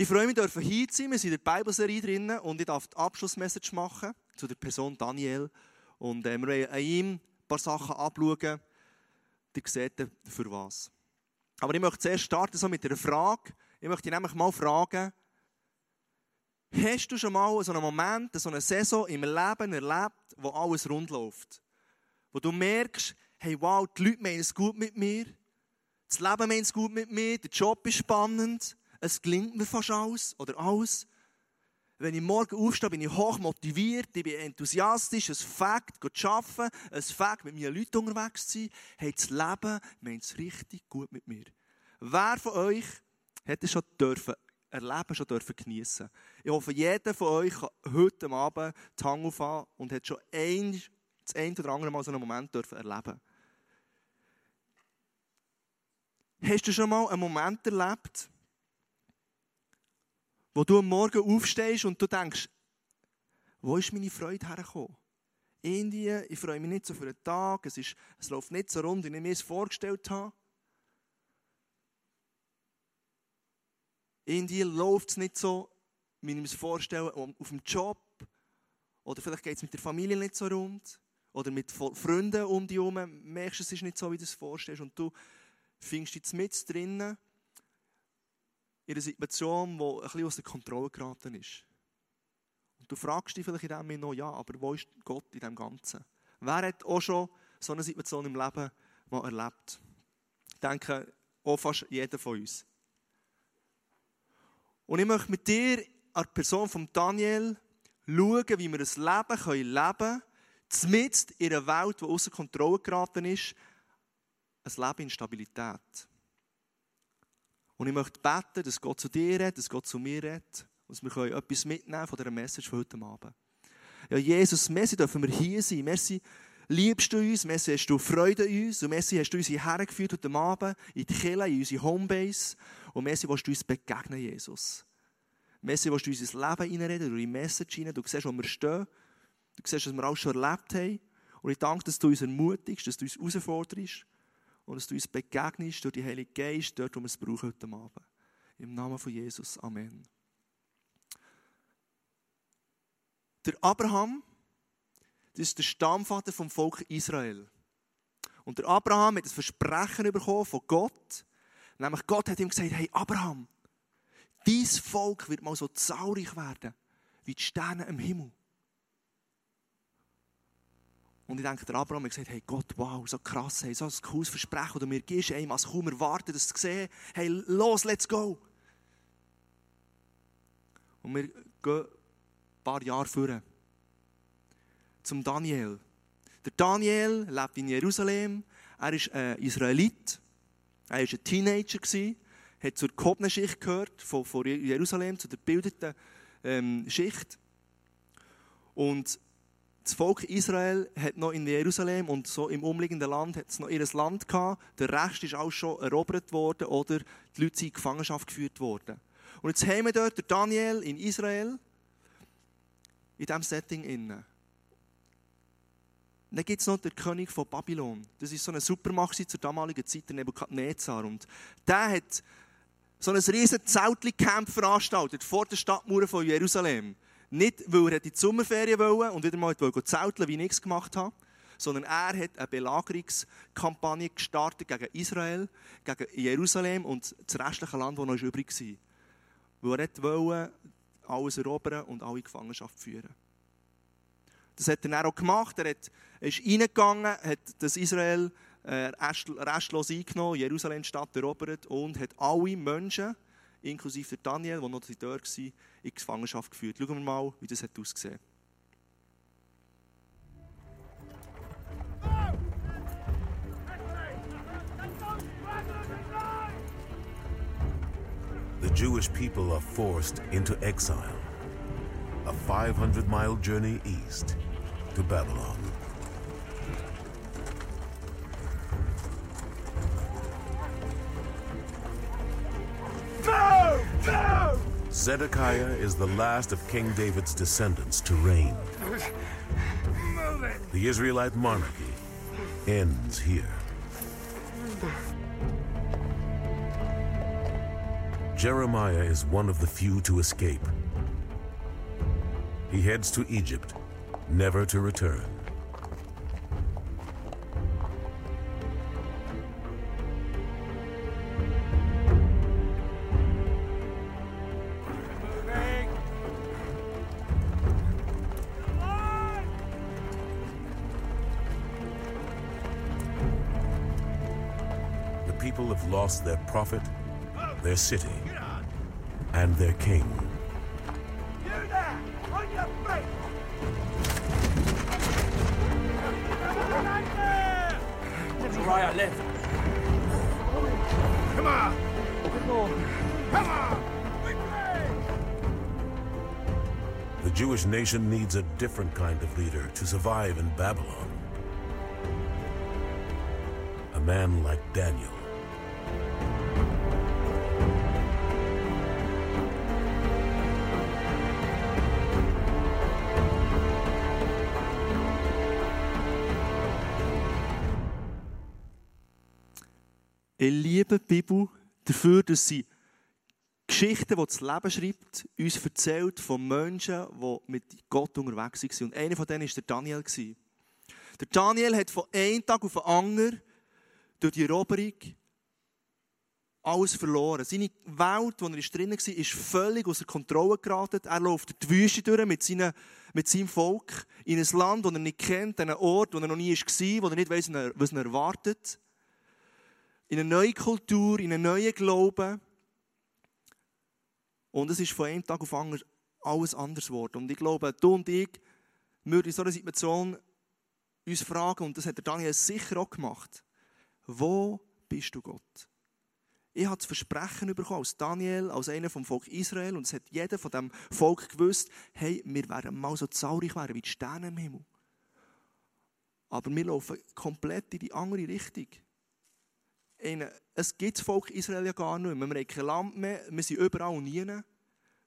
Ich freue mich, dürfen hier zu sein. Wir sind in der Bibelserie drin und ich darf die Abschlussmessage machen zu der Person Daniel. Und äh, wir wollen an ihm ein paar Sachen anschauen. Ihr seht für was. Aber ich möchte zuerst starten so mit einer Frage. Ich möchte dich nämlich mal fragen, hast du schon mal so einen Moment, so eine Saison im Leben erlebt, wo alles rund läuft? Wo du merkst, hey wow, die Leute meinen es gut mit mir, das Leben meint es gut mit mir, der Job ist spannend, es gelingt mir fast alles oder alles. Wenn ich morgen aufstehe, bin ich hoch motiviert, ich bin enthusiastisch, es Fakt, zu arbeiten, es Fakt, mit meinen Leuten unterwegs zu sein. Hey, das Leben meint es richtig gut mit mir. Wer von euch hat es schon dürfen erleben, schon dürfen geniessen? Ich hoffe, jeder von euch kann heute Abend die Hand aufhaben und hat schon ein, das ein oder andere Mal so einen Moment dürfen erleben. Hast du schon mal einen Moment erlebt, wo du am Morgen aufstehst und du denkst, wo ist meine Freude hergekommen? Indien, ich freue mich nicht so für einen Tag, es, ist, es läuft nicht so rund, wie ich mir es vorgestellt habe. Indien läuft es nicht so, wie ich mir es vorstelle, auf dem Job. Oder vielleicht geht es mit der Familie nicht so rund. Oder mit Freunden um dich herum. Merkst du, es ist nicht so, wie du es vorstellst. Und du findest dich mit drinnen in einer Situation, die ein bisschen aus der Kontrolle geraten ist. Und du fragst dich vielleicht in dem Moment noch, ja, aber wo ist Gott in dem Ganzen? Wer hat auch schon so eine Situation im Leben mal erlebt? Ich denke, auch fast jeder von uns. Und ich möchte mit dir, an der Person von Daniel, schauen, wie wir ein Leben leben können, zumindest in einer Welt, die außer Kontrolle geraten ist, ein Leben in Stabilität. Und ich möchte beten, dass Gott zu dir redet, dass Gott zu mir redet, und wir können etwas mitnehmen von dieser Message von heute Abend. Ja, Jesus, merci dürfen wir hier sein. Merci, liebst du uns, merci hast du Freude an uns und merci hast du uns hierher geführt heute Abend in die Kirche, in unsere Homebase und merci willst du uns begegnen, Jesus. Merci willst du uns ins Leben hineinreden, durch die Message hinein. Du siehst, wo wir stehen. Du siehst, was wir alles schon erlebt haben. Und ich danke, dass du uns ermutigst, dass du uns herausforderst und dass du uns begegnest durch die Heilige Geist, dort, wo wir es brauchen heute Abend. Im Namen von Jesus. Amen. Der Abraham, das ist der Stammvater vom Volk Israel. Und der Abraham hat das Versprechen bekommen von Gott. Nämlich Gott hat ihm gesagt, hey Abraham, dein Volk wird mal so zahlreich werden, wie die Sterne im Himmel. Und ich denke, der Abraham hat gesagt, hey Gott, wow, so krass, hey, so ein cooles Versprechen, das du mir gibst, hey, man kaum erwarten, das zu sehen. Hey, los, let's go. Und wir gehen ein paar Jahre vor. Zum Daniel. Der Daniel lebt in Jerusalem. Er ist ein Israelit. Er war ein Teenager. Hat zur gehobenen Schicht gehört, von Jerusalem, zu der gebildeten ähm, Schicht. Und das Volk Israel hat noch in Jerusalem und so im umliegenden Land hat noch ihr Land gehabt. Der Rest ist auch schon erobert worden oder die Leute sind in Gefangenschaft geführt worden. Und jetzt haben wir dort Daniel in Israel, in diesem Setting innen. Dann gibt es noch den König von Babylon. Das ist so eine Supermacht zur damaligen Zeit, der Nebukadnezar. Und der hat so ein riesen Zeltli-Camp veranstaltet vor der Stadtmauer von Jerusalem. Nicht, weil er in die Sommerferien wollte und wieder mal zelteln wie ich es gemacht habe, sondern er hat eine Belagerungskampagne gestartet gegen Israel, gegen Jerusalem und das restliche Land, das noch übrig war. Weil er wollte alles erobern und alle in Gefangenschaft führen. Das hat er dann auch gemacht. Er ist reingegangen, hat das Israel äh, restlos eingenommen, Jerusalem Stadt erobert und hat alle Menschen, inklusive Daniel, der noch dort war, in Gefangenschaft geführt. Schauen wir mal, wie das hat ausgesehen The Jewish people are forced into exile, a 500 mile journey east to Babylon. Zedekiah is the last of King David's descendants to reign. The Israelite monarchy ends here. Jeremiah is one of the few to escape. He heads to Egypt, never to return. People have lost their prophet, their city, and their king. You there! On your feet! Uriah left. Come on! Come on! The Jewish nation needs a different kind of leader to survive in Babylon. A man like Daniel. Liebe die Bibel dafür, dass sie Geschichten, die das Leben schreibt, uns erzählt von Menschen, die mit Gott unterwegs waren. Und einer von denen war der Daniel. Der Daniel hat von einem Tag auf den anderen durch die Eroberung alles verloren. Seine Welt, in der er drin war, ist völlig außer Kontrolle geraten. Er läuft die Wüste durch mit, seinen, mit seinem Volk in ein Land, das er nicht kennt, an einen Ort, wo er noch nie war, wo er nicht weiss, was ihn erwartet. In eine neue Kultur, in einen neuen Glauben. Und es ist von einem Tag auf anderen alles anders geworden. Und ich glaube, du und ich würden in so einer Situation uns fragen, und das hat der Daniel sicher auch gemacht, wo bist du Gott? Ich habe das Versprechen bekommen, als Daniel, als einer vom Volk Israel, und es hat jeder von dem Volk gewusst, hey, wir werden mal so zahlreich werden wie die Sterne im Himmel. Aber wir laufen komplett in die andere Richtung. Es gibt das Volk Israel ja gar nicht mehr. Wir haben kein Land mehr, wir sind überall und nie.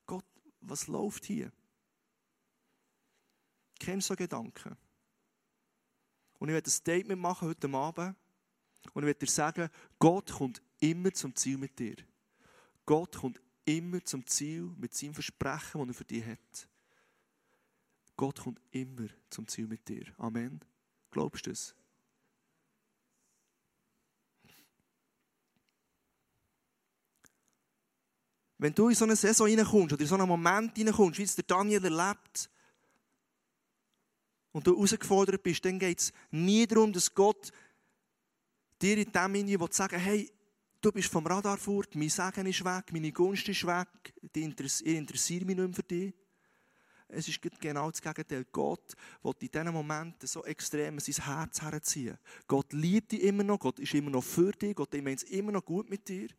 Gott, was läuft hier? Kennst du so Gedanken? Und ich werde ein Statement machen heute Abend. Und ich werde dir sagen, Gott kommt immer zum Ziel mit dir. Gott kommt immer zum Ziel mit seinem Versprechen, das er für dich hat. Gott kommt immer zum Ziel mit dir. Amen. Glaubst du das? Wenn du in so eine Saison reinkommst oder in so einen Moment reinkommst, wie es der Daniel erlebt, und du herausgefordert bist, dann geht es nie darum, dass Gott dir in dem Sinne sagen hey, du bist vom Radar fort, mein Segen ist weg, meine Gunst ist weg, ich interessiere mich nicht mehr für dich. Es ist genau das Gegenteil. Gott will in diesen Momenten so extrem sein Herz herziehen. Gott liebt dich immer noch, Gott ist immer noch für dich, Gott meint es immer noch gut mit dir.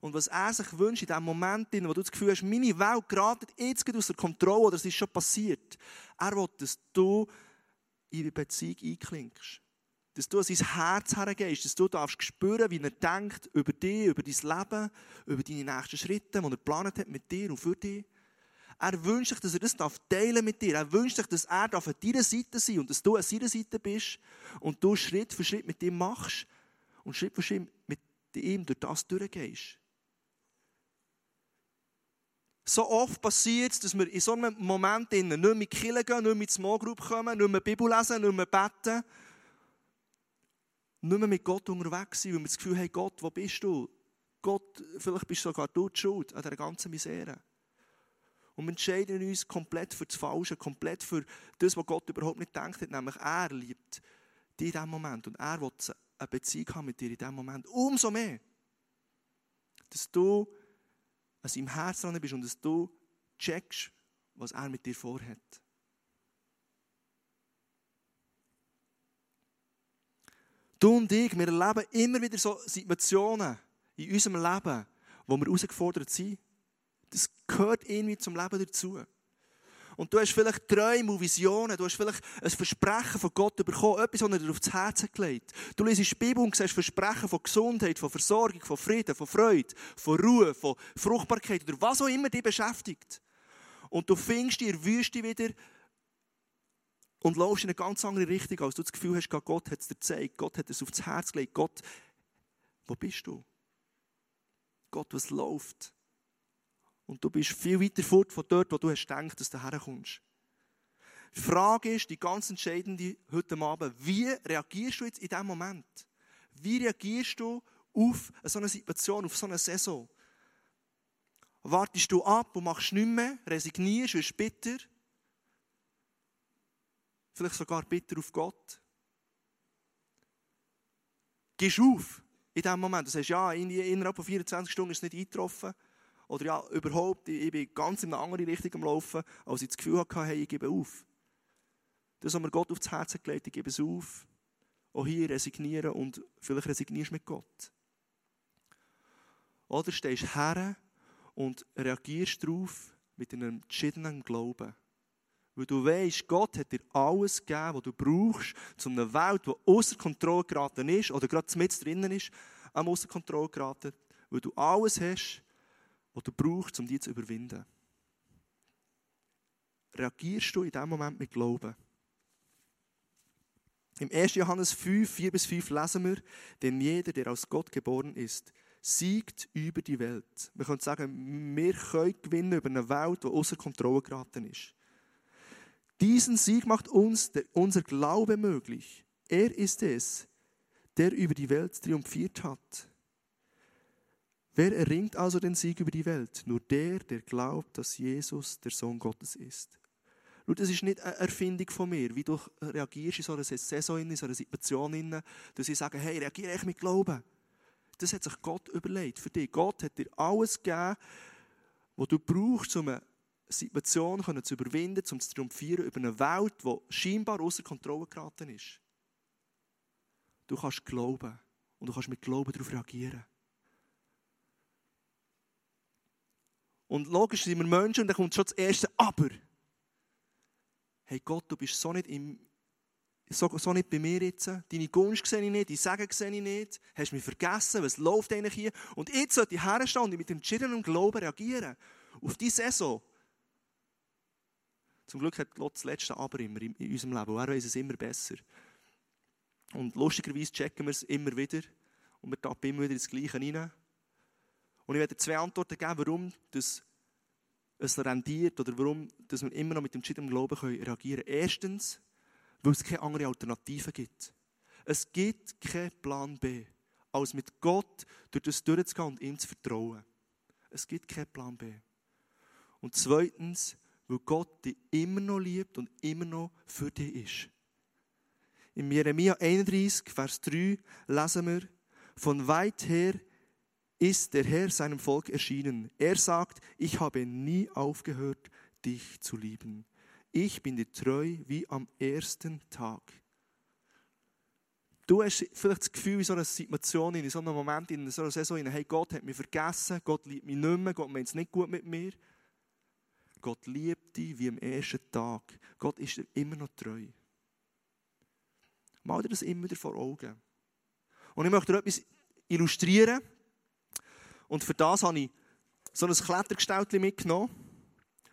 Und was er sich wünscht, in dem Moment, wo du das Gefühl hast, meine Welt geratet jetzt aus der Kontrolle oder es ist schon passiert, er will, dass du in die Beziehung einklingst. Dass du an sein Herz hergehst, dass du darfst spüren, wie er denkt über dich, über dein Leben, über deine nächsten Schritte, die er geplant hat mit dir und für dich. Er wünscht sich, dass er das teilen mit dir. Er wünscht sich, dass er an deiner Seite sein und dass du an seiner Seite bist und du Schritt für Schritt mit ihm machst und Schritt für Schritt mit ihm durch das durchgehst. So oft passiert es, dass wir in so einem Moment nicht mehr in die Kirche gehen, nicht mehr in die Small Group kommen, nicht mehr Bibel lesen, nicht mehr beten, nicht mehr mit Gott unterwegs sind, weil wir das Gefühl haben, Gott, wo bist du? Gott, vielleicht bist sogar du die Schuld an dieser ganzen Misere. Und wir entscheiden uns komplett für das Falsche, komplett für das, was Gott überhaupt nicht denkt hat, nämlich er liebt dich in diesem Moment und er will eine Beziehung haben mit dir in diesem Moment. Umso mehr, dass du an seinem Herz dran bist und dass du checkst, was er mit dir vorhat. Du und ich, wir erleben immer wieder so Situationen in unserem Leben, wo wir herausgefordert sind. Das gehört irgendwie zum Leben dazu. Und du hast vielleicht Träume und Visionen, du hast vielleicht ein Versprechen von Gott bekommen, etwas, was er dir aufs Herz gelegt Du liest die Bibel und siehst Versprechen von Gesundheit, von Versorgung, von Frieden, von Freude, von Ruhe, von Fruchtbarkeit oder was auch immer dich beschäftigt. Und du findest in der Wüste wieder und laufst in eine ganz andere Richtung, als du das Gefühl hast, Gott hat es dir gezeigt, Gott hat es aufs Herz gelegt. Gott, wo bist du? Gott, was läuft? Und du bist viel weiter fort von dort, wo du hast gedacht, dass du herkommst. Die Frage ist, die ganz entscheidende heute Abend, wie reagierst du jetzt in diesem Moment? Wie reagierst du auf so eine Situation, auf so eine Saison? Wartest du ab und machst nichts mehr, resignierst, wirst bitter? Vielleicht sogar bitter auf Gott? Gehst auf in diesem Moment? Du sagst, ja, innerhalb von 24 Stunden ist es nicht eingetroffen. Oder ja, überhaupt, ich bin ganz in eine andere Richtung am Laufen, als ich das Gefühl hatte, hey, ich gebe auf. Das, was mir Gott aufs Herz gelegt, ich gebe es auf. Auch hier resignieren und vielleicht resignierst du mit Gott. Oder stehst her und reagierst darauf mit einem entschiedenen Glauben. Weil du weißt, Gott hat dir alles gegeben, was du brauchst, um eine Welt, die außer Kontrolle geraten ist, oder gerade mit drinnen ist, am außer Kontrolle geraten, weil du alles hast, was du brauchst, um dich zu überwinden. Reagierst du in diesem Moment mit Glauben? Im 1. Johannes 5, 4 bis 5 lesen wir, denn jeder, der aus Gott geboren ist, siegt über die Welt. Wir können sagen, wir können gewinnen über eine Welt, die außer Kontrolle geraten ist. Diesen Sieg macht uns der, unser Glaube möglich. Er ist es, der über die Welt triumphiert hat. Wer erringt also den Sieg über die Welt? Nur der, der glaubt, dass Jesus der Sohn Gottes ist. Schau, das ist nicht eine Erfindung von mir, wie du reagierst in so einer Saison, in so einer Situation, dass sie sagen, hey, reagiere ich mit Glauben. Das hat sich Gott überlegt für dich. Gott hat dir alles gegeben, was du brauchst, um eine Situation zu überwinden, um zu triumphieren über eine Welt, die scheinbar außer Kontrolle geraten ist. Du kannst glauben und du kannst mit Glauben darauf reagieren. Und logisch sind wir Menschen und dann kommt schon das erste Aber hey Gott, du bist so nicht, im, so, so nicht bei mir jetzt. Deine Gunst sehe ich nicht, dein Segen sehe ich nicht. Hast mich vergessen, was läuft eigentlich hier? Und jetzt sollte ich herstehen und mit entschiedenem Glauben reagieren. Auf diese Saison. Zum Glück hat Gott das letzte Aber immer in, unserem Leben. Und er weiß es immer besser. Und lustigerweise checken wir es immer wieder. Und wir tappen immer wieder ins Gleiche rein. Und ich werde zwei Antworten geben, warum das es rendiert oder warum dass wir immer noch mit dem entschiedenem Glauben können reagieren können. Erstens, weil es keine andere Alternative gibt. Es gibt keinen Plan B, als mit Gott durch das durchzugehen und ihm zu vertrauen. Es gibt keinen Plan B. Und zweitens, weil Gott dich immer noch liebt und immer noch für dich ist. In Jeremia 31, Vers 3 lesen wir, von weit her ist der Herr seinem Volk erschienen. Er sagt, ich habe nie aufgehört, dich zu lieben. Ich bin dir treu wie am ersten Tag. Du hast vielleicht das Gefühl in so einer Situation, in so einem Moment, in so einer Saison, hey, Gott hat mich vergessen, Gott liebt mich nicht mehr, Gott meint es nicht gut mit mir. Gott liebt dich wie am ersten Tag. Gott ist dir immer noch treu. Mal dir das immer wieder vor Augen. Und ich möchte dir etwas illustrieren. Und für das habe ich so ein Klettergestaltchen mitgenommen.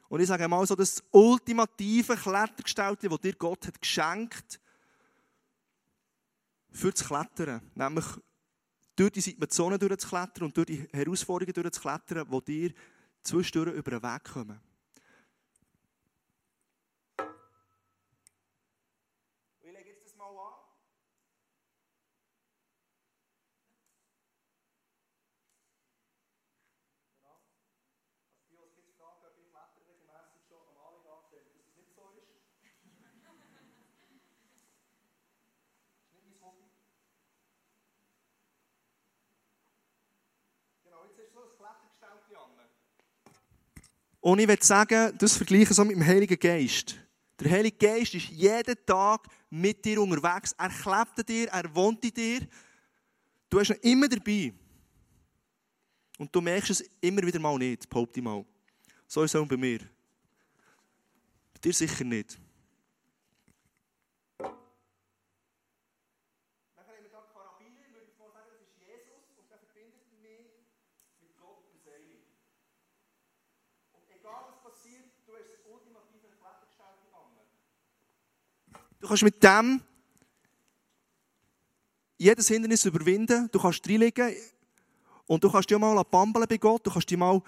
Und ich sage mal so, das ultimative Klettergestaltchen, das dir Gott hat geschenkt für das Klettern. Nämlich durch die Situationen durchzuklettern und durch die Herausforderungen durchzuklettern, die dir zwischendurch über den Weg kommen. Und ich würde sagen, das vergleiche so mit dem Heiligen Geist. Der Heilige Geist ist jeden Tag mit dir unterwegs. Er klebt an dir, er wohnt in dir. Du hast ihn immer dabei. Und du merkst es immer wieder mal nicht, behaupte ich mal. So ist es auch bei mir. Bei dir sicher nicht. Du kannst mit dem jedes Hindernis überwinden. Du kannst reinlegen Und du kannst dich mal bambeln bei Gott, du kannst dich mal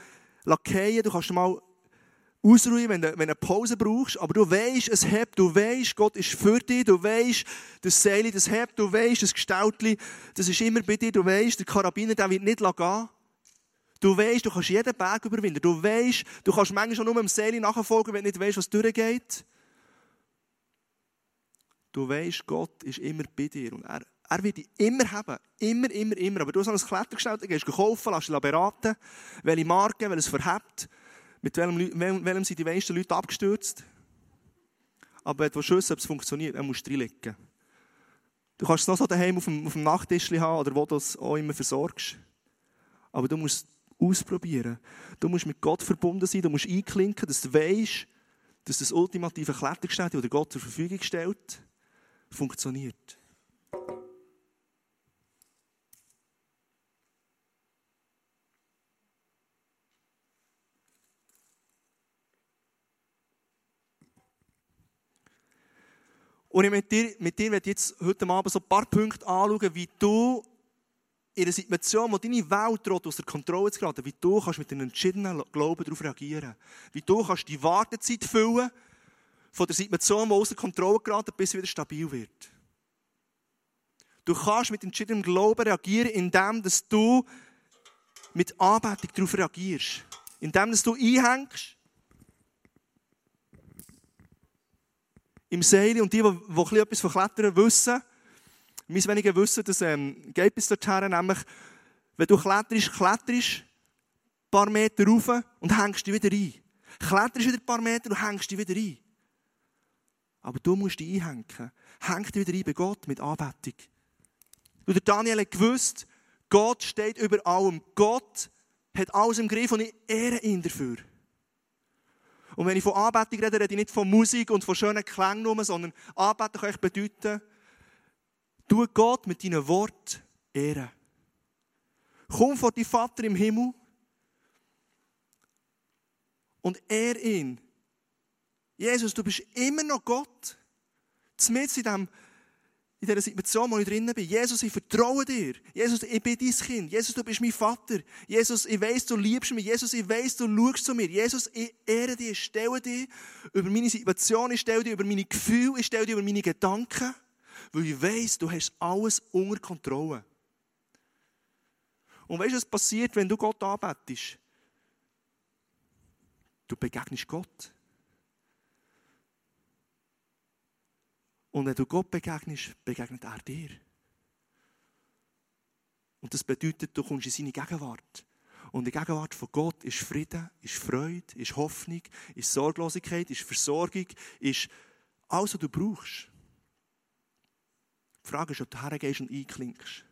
lackieren, du kannst dich mal ausruhen, wenn du, wenn du eine Pause brauchst. Aber du weißt, es hebt, du weißt, Gott ist für dich, du weißt, das Seil, das hebt, du weißt, das Gestaltli, das ist immer bei dir, du weißt, der Karabiner, der wird nicht gehen. Du weißt, du kannst jeden Berg überwinden. Du weißt, du kannst manchmal nur dem Seil nachfolgen, wenn du nicht weißt, was durchgeht. Du weißt, Gott ist immer bei dir und er, er wird dich immer haben. Immer, immer, immer. Aber du hast ein Klettergestell, gehst du kaufen, lass dich beraten, welche Marke, weil es verhebt. Mit welchem, welchem sind die meisten Leute abgestürzt? Aber wenn du wissen ob es funktioniert, dann musst du reinlegen. Du kannst es noch so daheim auf dem, auf dem Nachttisch haben oder wo du es auch immer versorgst. Aber du musst ausprobieren. Du musst mit Gott verbunden sein, du musst einklinken, dass du weißt, dass das ultimative Klettergestell, das Gott zur Verfügung stellt, funktioniert. Und ich mit dir, mit dir werde jetzt heute Abend so ein paar Punkte anschauen, wie du in einer Situation, wo deine Welt droht, aus der Kontrolle zu geraten, wie du kannst mit einem entschiedenen Glauben darauf reagieren Wie du kannst die Wartezeit füllen von der Situation, die aus der Kontrolle geraten, bis sie wieder stabil wird. Du kannst mit entschiedenem Glauben reagieren, indem dass du mit Anbetung darauf reagierst. Indem dass du einhängst im Seil. Und die, die, die etwas von Klettern wissen, mein weniger wissen, das ähm, geht bis dorthin, nämlich, wenn du kletterst, kletterst ein paar Meter rauf und hängst dich wieder ein. Kletterst wieder ein paar Meter und hängst dich wieder ein. Aber du musst dich einhängen. Häng dich wieder ein bei Gott mit Anbetung. Und der Daniel hat gewusst, Gott steht über allem. Gott hat alles im Griff und ich ehre ihn dafür. Und wenn ich von Anbetung rede, rede ich nicht von Musik und von schönen Klängen sondern Anbetung kann ich bedeuten, tu Gott mit deinen Worten ehren. Komm vor die Vater im Himmel und ehr ihn. Jesus, du bist immer noch Gott. Zumindest in dem in dieser Situation, wo ich drinnen bin. Jesus, ich vertraue dir. Jesus, ich bin dein Kind. Jesus, du bist mein Vater. Jesus, ich weiß, du liebst mich. Jesus, ich weiß, du schaust zu mir. Jesus, ich ehre dich, ich stelle dich über meine Situation, ich stelle dich über meine Gefühle, ich stelle dich über meine Gedanken, weil ich weiß, du hast alles unter Kontrolle. Und weißt du, was passiert, wenn du Gott anbetest? Du begegnest Gott. Und wenn du Gott begegnest, begegnet er dir. Und das bedeutet, du kommst in seine Gegenwart. Und die Gegenwart von Gott ist Frieden, ist Freude, ist Hoffnung, ist Sorglosigkeit, ist Versorgung, ist alles, was du brauchst. Die Frage ist, ob du hergehst und einklinkst.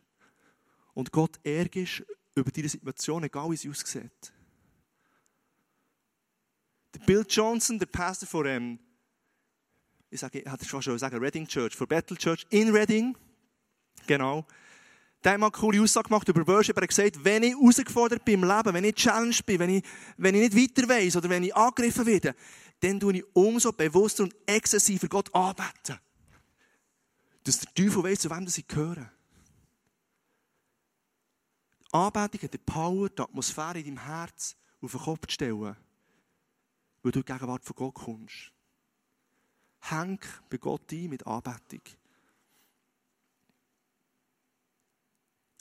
Und Gott ärgerst über diese Situation, egal wie sie aussieht. Der Bill Johnson, der Pastor von ähm, ich sage, ich hatte schon sagen, Reading Church, for Battle Church in Reading. Genau. Der hat mal eine coole Aussage gemacht über Worship. Er hat gesagt, wenn ich herausgefordert bin im Leben, wenn ich challenged bin, wenn ich, wenn ich nicht weiter weiss oder wenn ich angegriffen werde, dann tue ich umso bewusster und exzessiver Gott anbeten. Dass der Teufel weiss, zu wem ich gehöre. Anbetung hat die Power, die Atmosphäre in deinem Herz auf den Kopf zu stellen, weil du in die Gegenwart von Gott kommst. Häng bei Gott ein mit Anbetung.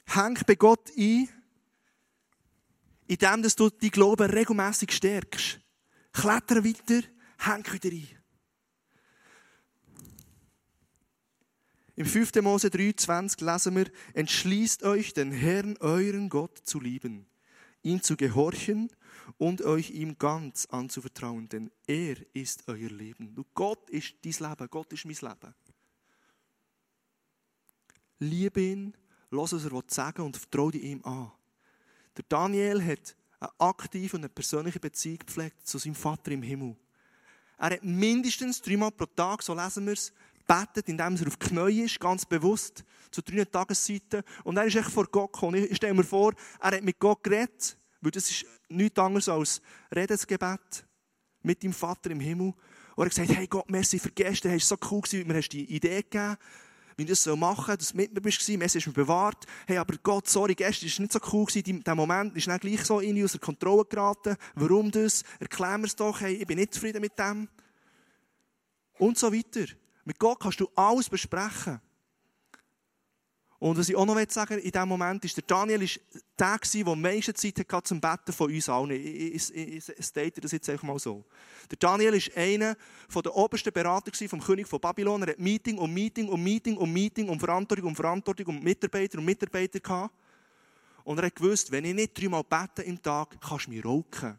Häng bei Gott ein, indem du deinen Glauben regelmäßig stärkst. Kletter weiter, häng wieder ein. Im 5. Mose 23 lesen wir, entschließt euch, den Herrn, euren Gott, zu lieben, ihm zu gehorchen und euch ihm ganz anzuvertrauen, denn er ist euer Leben. Du, Gott ist dein Leben, Gott ist mein Leben. Liebe ihn, lass was er sagen und vertraue ihm an. Der Daniel hat eine aktive und eine persönliche Beziehung gepflegt zu seinem Vater im Himmel. Er hat mindestens dreimal pro Tag, so lesen wir es, betet, indem er auf die Knie ist, ganz bewusst, zu drei Tageszeiten. Und er ist echt vor Gott gekommen. Ich stelle mir vor, er hat mit Gott geredet, weil das ist nichts anderes als Redensgebet mit dem Vater im Himmel. Und er hat gesagt, hey Gott, merci für gestern, hast so cool gewesen, mir hast die Idee gegeben. wie ich das machen soll, dass du mit mir bist, Messi ist mir bewahrt. Hey, aber Gott, sorry, gestern war es nicht so cool der Moment ist dann gleich so in aus der Kontrolle geraten. Warum das? Erklär mir es doch, hey, ich bin nicht zufrieden mit dem. Und so weiter. Mit Gott kannst du alles besprechen. Und was ich auch noch sagen in diesem Moment ist, der Daniel war der, der am meisten Zeit hatte zum Betten von uns allen. Ich, ich, ich, state das jetzt einfach mal so. Der Daniel war einer der obersten Berater vom König von Babylon. Er hat Meeting um Meeting um Meeting um Meeting um Verantwortung um Verantwortung um Mitarbeiter und Mitarbeiter gehabt. Und er hat gewusst, wenn ich nicht dreimal bete im Tag, kannst du mich rauchen.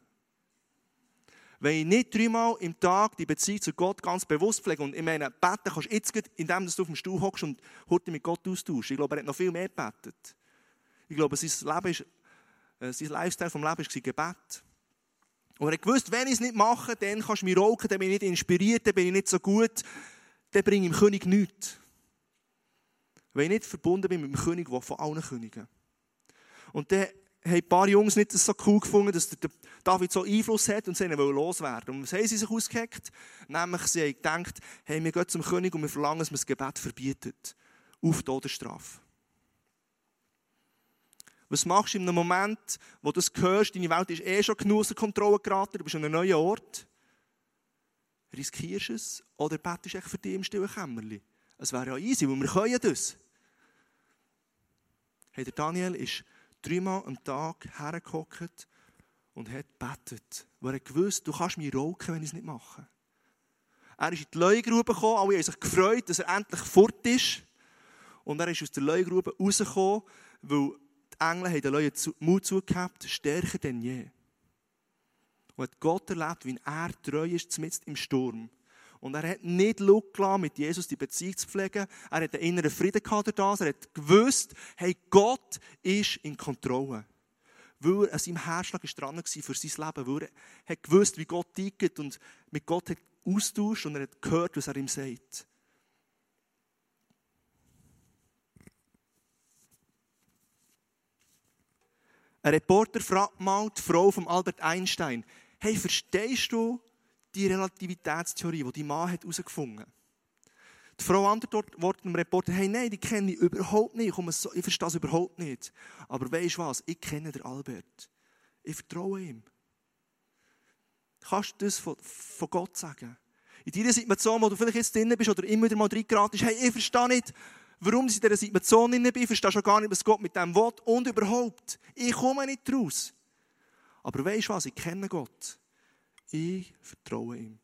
Wenn ich nicht dreimal im Tag die Beziehung zu Gott ganz bewusst pflege, und ich meine, beten kannst du jetzt, indem du auf dem Stuhl hockst und heute mit Gott austauschst. Ich glaube, er hat noch viel mehr gebetet. Ich glaube, sein, Leben ist, äh, sein Lifestyle vom Leben war Gebet. Und er gewusst, wenn ich es nicht mache, dann kannst du mich rauchen, dann bin ich nicht inspiriert, dann bin ich nicht so gut, dann bringe ich dem König nichts. Wenn ich nicht verbunden bin mit dem König, der von allen Königen. Und dann haben ein paar Jungs nicht so cool gefunden, dass der David so Einfluss hat und sie wollen loswerden. Und was haben sie sich ausgeheckt? Nämlich, sie haben gedacht, hey, wir gehen zum König und wir verlangen, dass man das Gebet verbietet. Auf Todesstrafe. Was machst du in einem Moment, wo du das hörst, deine Welt ist eh schon genug aus Kontrolle geraten, du bist an einem neuen Ort? Riskierst du es oder betest du für dich im stillen Kämmerchen? Es wäre ja easy, weil wir können das. Hey, der Daniel ist dreimal am Tag hergehockt und hat gebetet. Weil er gewusst, du kannst mich rauchen, wenn ich es nicht mache. Er ist in die Leugrube gekommen, alle haben sich gefreut, dass er endlich fort ist. Und er ist aus der Leugrube rausgekommen, weil die Engel den Leuten Mut zugehabt, stärker denn je. Und hat Gott erlebt, wie er treu ist, mitten im Sturm. Und er hat nicht gelassen, mit Jesus die Beziehung zu pflegen. Er hat einen inneren Frieden gehabt das. Er hat gewusst, hey, Gott ist in Kontrolle. Weil er an seinem Herzschlag dran war für sein Leben. Weil er hat gewusst, wie Gott tickt und mit Gott hat austauscht und er hat gehört, was er ihm sagt. Ein Reporter fragt mal die Frau von Albert Einstein, hey, verstehst du, die Relativitätstheorie, die die Mann herausgefunden hat. Die Frau antwortet dem Reporter, hey, nein, die kenne ich überhaupt nicht. Ich, ich verstehe das überhaupt nicht. Aber weisst du was? Ich kenne den Albert. Ich vertraue ihm. Kannst du das von, von Gott sagen? In dieser Situation, wo du vielleicht jetzt drin bist oder immer wieder mal reingeratest, hey, ich verstehe nicht, warum ich in dieser Situation drin bin. Ich verstehe schon gar nicht, was Gott mit dem will. Und überhaupt, ich komme nicht raus. Aber weisst du was? Ich kenne Gott. Ich vertraue ihm.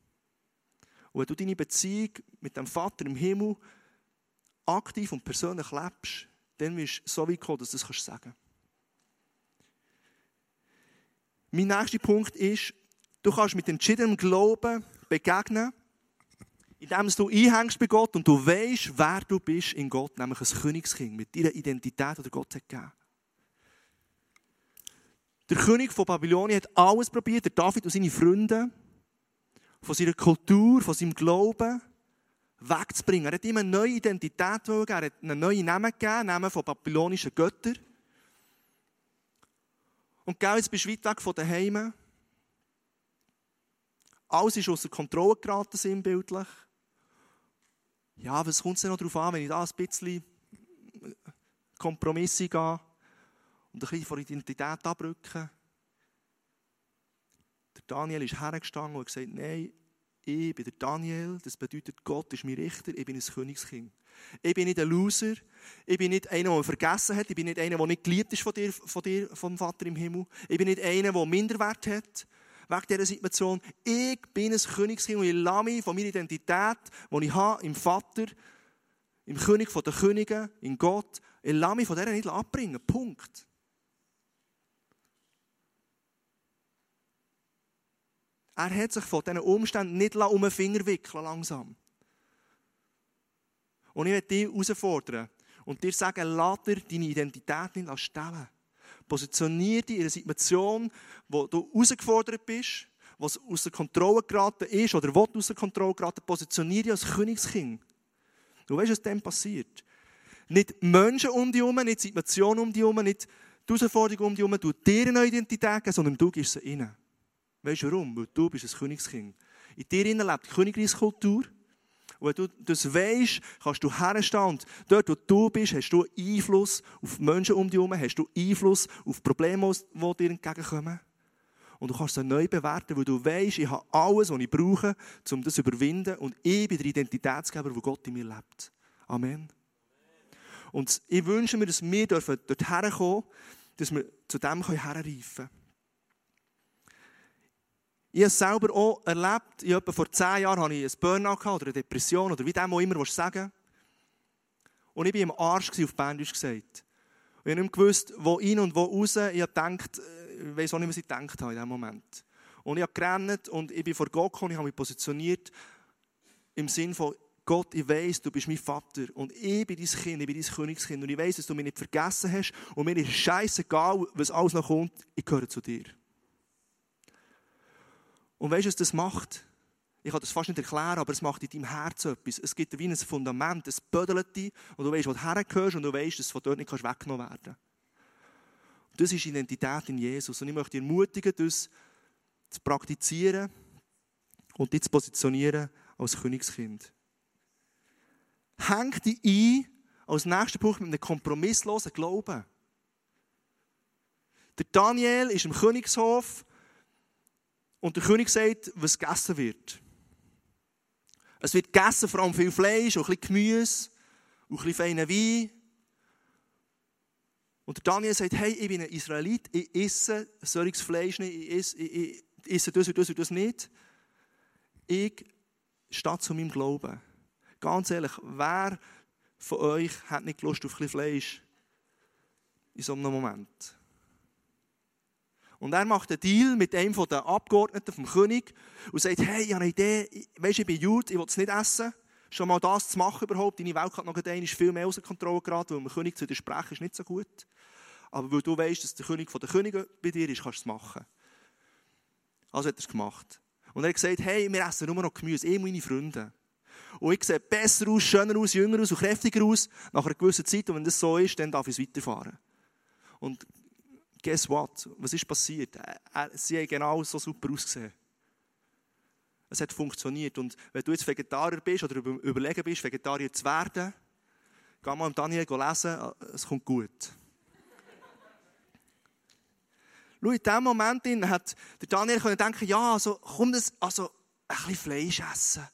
Und wenn du deine Beziehung mit dem Vater im Himmel aktiv und persönlich lebst, dann wirst du so weit kommen, dass du das sagen kannst. Mein nächster Punkt ist, du kannst mit entschiedenem Glauben begegnen, indem du einhängst bei Gott und du weißt, wer du bist in Gott, nämlich ein Königskind mit deiner Identität, die Gott hat gegeben. Der König von Babylonien hat alles probiert, der David und seine Freunde, von seiner Kultur, von seinem Glauben wegzubringen. Er hat ihm eine neue Identität gegeben, er hat einen neuen Namen gegeben, Namen von babylonischen Göttern. Und jetzt bist du weit weg von daheim. Alles ist außer Kontrolle geraten, sinnbildlich. Ja, was kommt es denn noch darauf an, wenn ich da ein bisschen Kompromisse gehe? Und ein bisschen von Identität abrücken. Der Daniel ist hergestanden und hat gesagt, nein, ich bin der Daniel, das bedeutet, Gott ist mein Richter, ich bin ein Königskind. Ich bin nicht ein Loser, ich bin nicht einer, der vergessen hat, ich bin nicht einer, der nicht geliebt ist von dir, von dir, vom Vater im Himmel. Ich bin nicht einer, der Minderwert hat, wegen dieser Situation. Ich bin ein Königskind und ich lasse mich von meiner Identität, die ich habe, im Vater, im König der Könige, in Gott, ich lasse mich von dieser nicht abbringen. Punkt. Er hat sich von diesen Umständen nicht um den Finger wickeln langsam. Und ich möchte dich herausfordern und dir sagen, lass dir deine Identität nicht stellen. Positionier dich in einer Situation, wo du herausgefordert bist, was aus der Kontrolle geraten ist oder du aus der Kontrolle geraten positionier dich als Königskind. Du weißt, was dann passiert. Nicht Menschen um dich herum, nicht Situationen um dich herum, nicht die Herausforderungen um dich herum, du dir eine Identität geben, sondern du gibst sie ihnen. Weißt du warum? Weil du bist ein Königskind. In dir lebt die Königreichskultur. Und wenn du das weisst, kannst du herstehen. Dort, wo du bist, hast du Einfluss auf Menschen um dich herum, hast du Einfluss auf Probleme, die dir entgegenkommen. Und du kannst es neu bewerten, weil du weißt, ich habe alles, was ich brauche, um das zu überwinden. Und ich bin der Identitätsgeber, wo Gott in mir lebt. Amen. Und ich wünsche mir, dass wir dort herkommen dass wir zu dem herreifen können. Ich habe es selber auch erlebt. Ich vor zehn Jahren hatte ich ein Burnout oder eine Depression oder wie dem auch immer sagen Und ich war im Arsch, auf Berndeutsch gesagt. Und ich habe nicht gewusst, wo rein und wo raus. Ich habe gedacht, äh, ich weiß auch nicht, was ich gedacht habe in diesem Moment. Und ich habe gerannt und ich bin vor Gott gekommen, ich habe mich positioniert im Sinne von, Gott, ich weiß, du bist mein Vater und ich bin dein Kind, ich bin dein Königskind und ich weiß, dass du mich nicht vergessen hast und mir ist scheißegal, was alles noch kommt, ich gehöre zu dir. Und weißt du, was das macht? Ich kann das fast nicht erklären, aber es macht in deinem Herz etwas. Es gibt wie ein Fundament, es bödelt dich und du weißt, wo du hergehörst und du weißt, dass du von dort nicht weggenommen werden kannst. Das ist Identität in Jesus. Und ich möchte dich ermutigen, das zu praktizieren und dich zu positionieren als Königskind. Häng dich ein als nächster Punkt mit einem kompromisslosen Glauben. Der Daniel ist im Königshof und der König sagt, was gegessen wird. Es wird gegessen, vor allem viel Fleisch, auch ein bisschen Gemüse, und ein bisschen feiner Wein. Und Daniel sagt, hey, ich bin ein Israelit, ich esse solches Fleisch nicht, ich esse, ich, ich esse das und das und das nicht. Ich stehe zu meinem Glauben. Ganz ehrlich, wer von euch hat nicht Lust auf ein bisschen Fleisch in so einem Moment? Und er macht einen Deal mit einem der Abgeordneten vom König und sagt, hey, ich habe eine Idee, weißt, ich bin Jude, ich will es nicht essen. Schon mal das zu machen überhaupt, deine Welt hat noch ist viel mehr außer Kontrolle geraten, weil dem König zu widersprechen ist nicht so gut. Aber weil du weißt, dass der König von der Könige bei dir ist, kannst du es machen. Also hat er es gemacht. Und er hat gesagt, hey, wir essen nur noch Gemüse, ich meine Freunde. Und ich sehe besser aus, schöner aus, jünger aus und kräftiger aus nach einer gewissen Zeit. Und wenn das so ist, dann darf ich es weiterfahren. Und guess what? Was ist passiert? Sie haben genau so super ausgesehen. Es hat funktioniert. Und wenn du jetzt Vegetarier bist oder überlegen bist, Vegetarier zu werden, geh mal Daniel lesen, es kommt gut. Schau, in diesem Moment hat der Daniel denken, ja, also, komm das, also, ein bisschen Fleisch essen.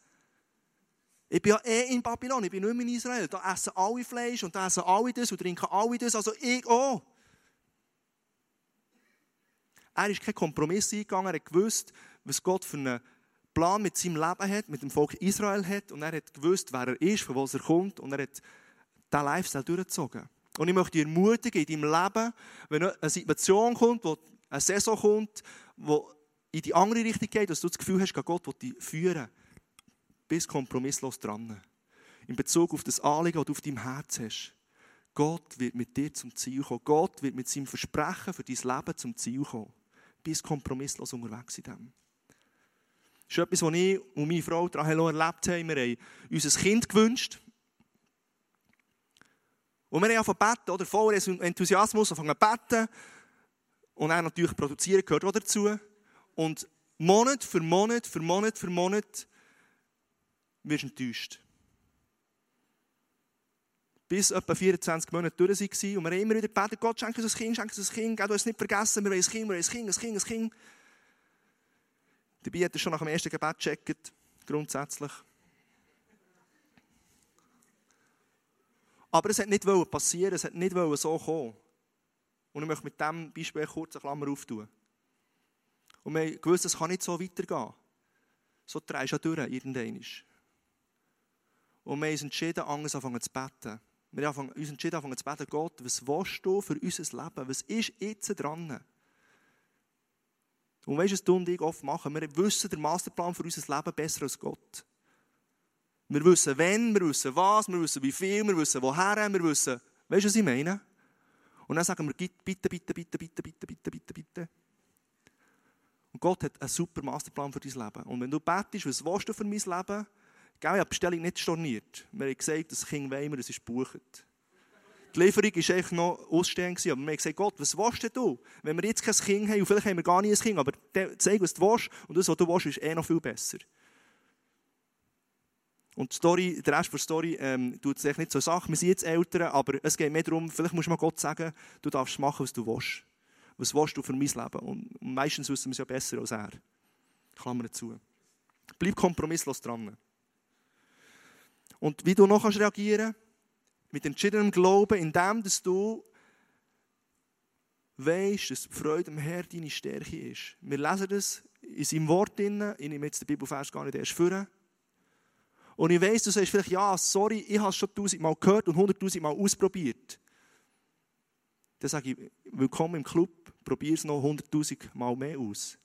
Ich bin ja eh in Babylon, ich bin nicht mehr in Israel. Da essen alle Fleisch und da essen alle das und trinken alle das, also ich auch. Er ist keinen Kompromiss eingegangen, er hat gewusst, was Gott für einen Plan mit seinem Leben hat, mit dem Volk Israel hat und er hat gewusst, wer er ist, von wo er kommt und er hat diesen Lifestyle durchgezogen. Und ich möchte dich ermutigen, in deinem Leben, wenn eine Situation kommt, wo eine Saison kommt, die in die andere Richtung geht, dass du das Gefühl hast, Gott will dich führen. Bist kompromisslos dran. In Bezug auf das Anliegen, das du auf deinem Herz hast. Gott wird mit dir zum Ziel kommen. Gott wird mit seinem Versprechen für dein Leben zum Ziel kommen bist kompromisslos unterwegs in dem. Das ist etwas, was ich und meine Frau Rahel erlebt haben. Wir haben uns ein Kind gewünscht. Und wir haben angefangen beten, oder? Voller Enthusiasmus, angefangen beten. Und dann natürlich produzieren gehört auch dazu. Und Monat für Monat für Monat für Monat wirst du enttäuscht bis etwa 24 Monate durch waren. Und wir haben immer wieder gebetet, Gott, schenke uns ein Kind, schenke uns ein Kind, du hast es nicht vergessen, wir wollen ein Kind, wir wollen ein Kind, ein Kind, ein Kind. Dabei hat er schon nach dem ersten Gebet gecheckt, grundsätzlich. Aber es hat nicht passieren, es hat nicht so kommen. Und ich möchte mit diesem Beispiel kurz eine Klammer auftun. Und wir haben gewusst, es kann nicht so weitergehen. So drehst du ja durch, irgendwann. Und wir haben uns entschieden, anders anfangen zu beten. Wir haben uns entschieden, zu beten, Gott, was willst du für unser Leben? Was ist jetzt dran? Und weißt du, was du und ich oft machen? Wir wissen den Masterplan für unser Leben besser als Gott. Wir wissen, wenn, wir wissen was, wir wissen wie viel, wir wissen woher, wir wissen, weißt du, was ich meine? Und dann sagen wir, bitte, bitte, bitte, bitte, bitte, bitte, bitte, bitte. Und Gott hat einen super Masterplan für dein Leben. Und wenn du betest, was willst du für mein Leben? Ich habe die Bestellung nicht storniert. Wir haben gesagt, das Kind wollen wir, das ist gebucht. Die Lieferung war eigentlich noch ausstehend, aber wir haben gesagt, Gott, was willst du? Wenn wir jetzt kein Kind haben, und vielleicht haben wir gar nicht ein Kind, aber zeig, was du willst, und das, was du willst, ist eh noch viel besser. Und Story, der Rest der Story ähm, tut sich nicht so Sachen. Wir sind jetzt Eltern, aber es geht mehr darum, vielleicht musst du mal Gott sagen, du darfst machen, was du willst. Was willst du für mein Leben? Und meistens wissen wir es ja besser als er. Klammer zu. Bleib kompromisslos dran. Und wie du noch kannst reagieren mit entschiedenem Glauben, indem dass du weißt, dass die Freude am Herrn deine Stärke ist. Wir lesen das in seinem Wort drin. Ich nehme jetzt den Bibelvers gar nicht erst vor. Und ich weiss, du sagst vielleicht, ja, sorry, ich habe es schon tausendmal gehört und hunderttausendmal ausprobiert. Dann sage ich, willkommen im Club, probier es noch hunderttausendmal mehr aus.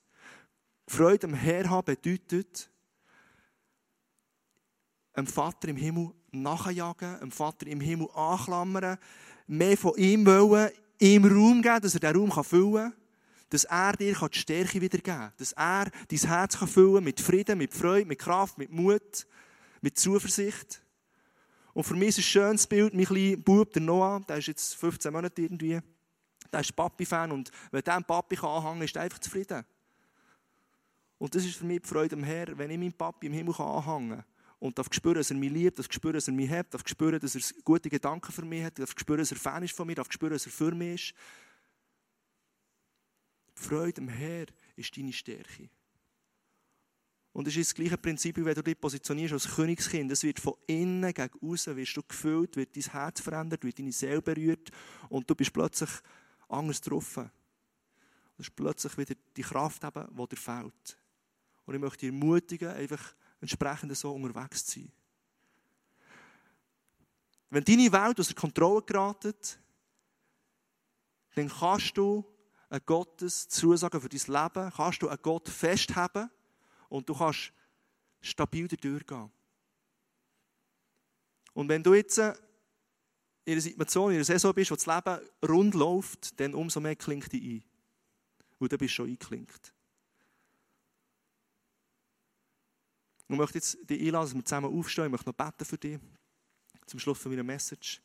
Freude am Herrn haben bedeutet, einem Vater im Himmel nachjagen, einem Vater im Himmel anklammern, mehr von ihm wollen, ihm Raum geben, dass er diesen Raum füllen kann, dass er dir die Stärke wiedergeben kann, dass er dein Herz füllen kann mit Frieden, mit Freude, mit Kraft, mit Mut, mit Zuversicht. Und für mich ist ein schönes Bild, mein kleiner Bub, der Noah, der ist jetzt 15 Monate irgendwie, der ist Papi-Fan und wenn einen Papi anhängen kann, ist er einfach zufrieden. Und das ist für mich die Freude am Herrn, wenn ich meinen Papi im Himmel anhängen kann und darf spüren, dass er mich liebt, darf spüren, dass er mich hat, darf spüren, dass er gute Gedanken für mich hat, darf spüren, dass er Fan ist von mir, darf spüren, dass er für mich ist. Die Freude am Herr ist deine Stärke. Und es ist das gleiche Prinzip, wie wenn du dich positionierst als Königskind. Es wird von innen gegen außen wirst du gefüllt, wird dein Herz verändert, wird deine Seele berührt und du bist plötzlich anders getroffen. Du hast plötzlich wieder die Kraft, die dir fehlt. Und ich möchte dich ermutigen, einfach entsprechend so unterwegs zu sein. Wenn deine Welt aus der Kontrolle geratet, dann kannst du einen Gottes Zusagen für dein Leben, kannst du einen Gott festhaben und du kannst stabil durchgehen. Und wenn du jetzt in einer Situation, in einer Saison bist, wo das Leben rund läuft, dann umso mehr klingt dich ein. Und dann bist du schon eingeklinkt. Ich möchte jetzt dich einladen, dass wir zusammen aufstehen. Ich möchte noch beten für dich. Zum Schluss von meiner Message.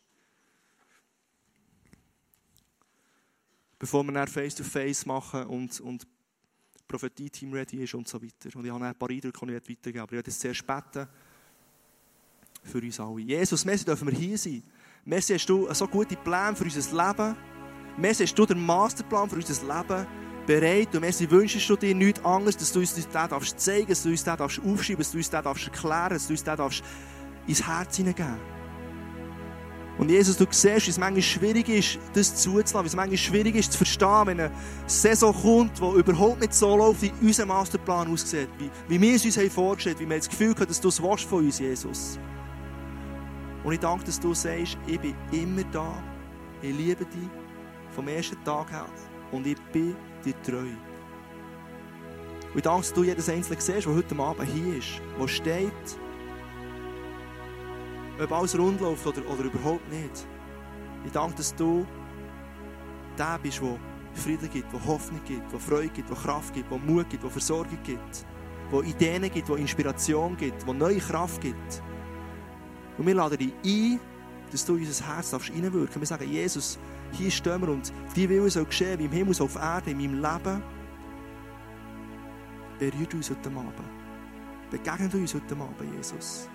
Bevor wir dann Face-to-Face machen und, und Prophetie-Team ready ist und so weiter. Und ich habe ein paar Eindrücke, die ich weitergeben Aber ich werde jetzt zuerst beten für uns alle. Jesus, Messi, dürfen wir hier sein. Messi, hast du so gute Pläne für unser Leben. Messi, hast du den Masterplan für unser Leben bereit. Und Messi, wünschst du dir nichts anderes, dass du uns das darfst zeigen, dass du uns das darfst aufschreiben, dass du uns das darfst erklären, dass du uns das darfst ins Herz hineingeben. Und Jesus, du siehst, wie es manchmal schwierig ist, das zuzulassen, wie es manchmal schwierig ist, zu verstehen, wenn eine Saison kommt, die überhaupt nicht so läuft, wie unser Masterplan aussieht, wie, wie wir es uns haben vorgestellt, wie wir das Gefühl haben, dass du es willst von uns, Jesus. Und ich danke, dass du sagst, ich bin immer da, ich liebe dich vom ersten Tag her und ich bin dir treu. Und ich danke, dass du jedes Einzelne siehst, der heute Abend hier ist, der steht, ob alles rund läuft oder, oder überhaupt nicht. Ich danke, dass du der bist, der Frieden gibt, der Hoffnung gibt, der Freude gibt, der Kraft gibt, der Mut gibt, der Versorgung gibt, der Ideen gibt, der Inspiration gibt, der neue Kraft gibt. Und wir laden dich ein, dass du in unser Herz reinwirken darfst. Wir sagen, Jesus, hier stehen wir und die Wille soll geschehen, wie im Himmel, so auf Erde, in meinem Leben. Berührt uns heute Abend. Begegnet uns heute Abend, Jesus.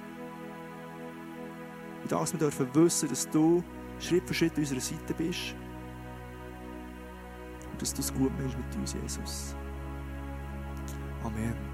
Und dass wir dürfen wissen, dass du Schritt für Schritt an unserer Seite bist. Und dass du es gut meinst mit uns, Jesus. Amen.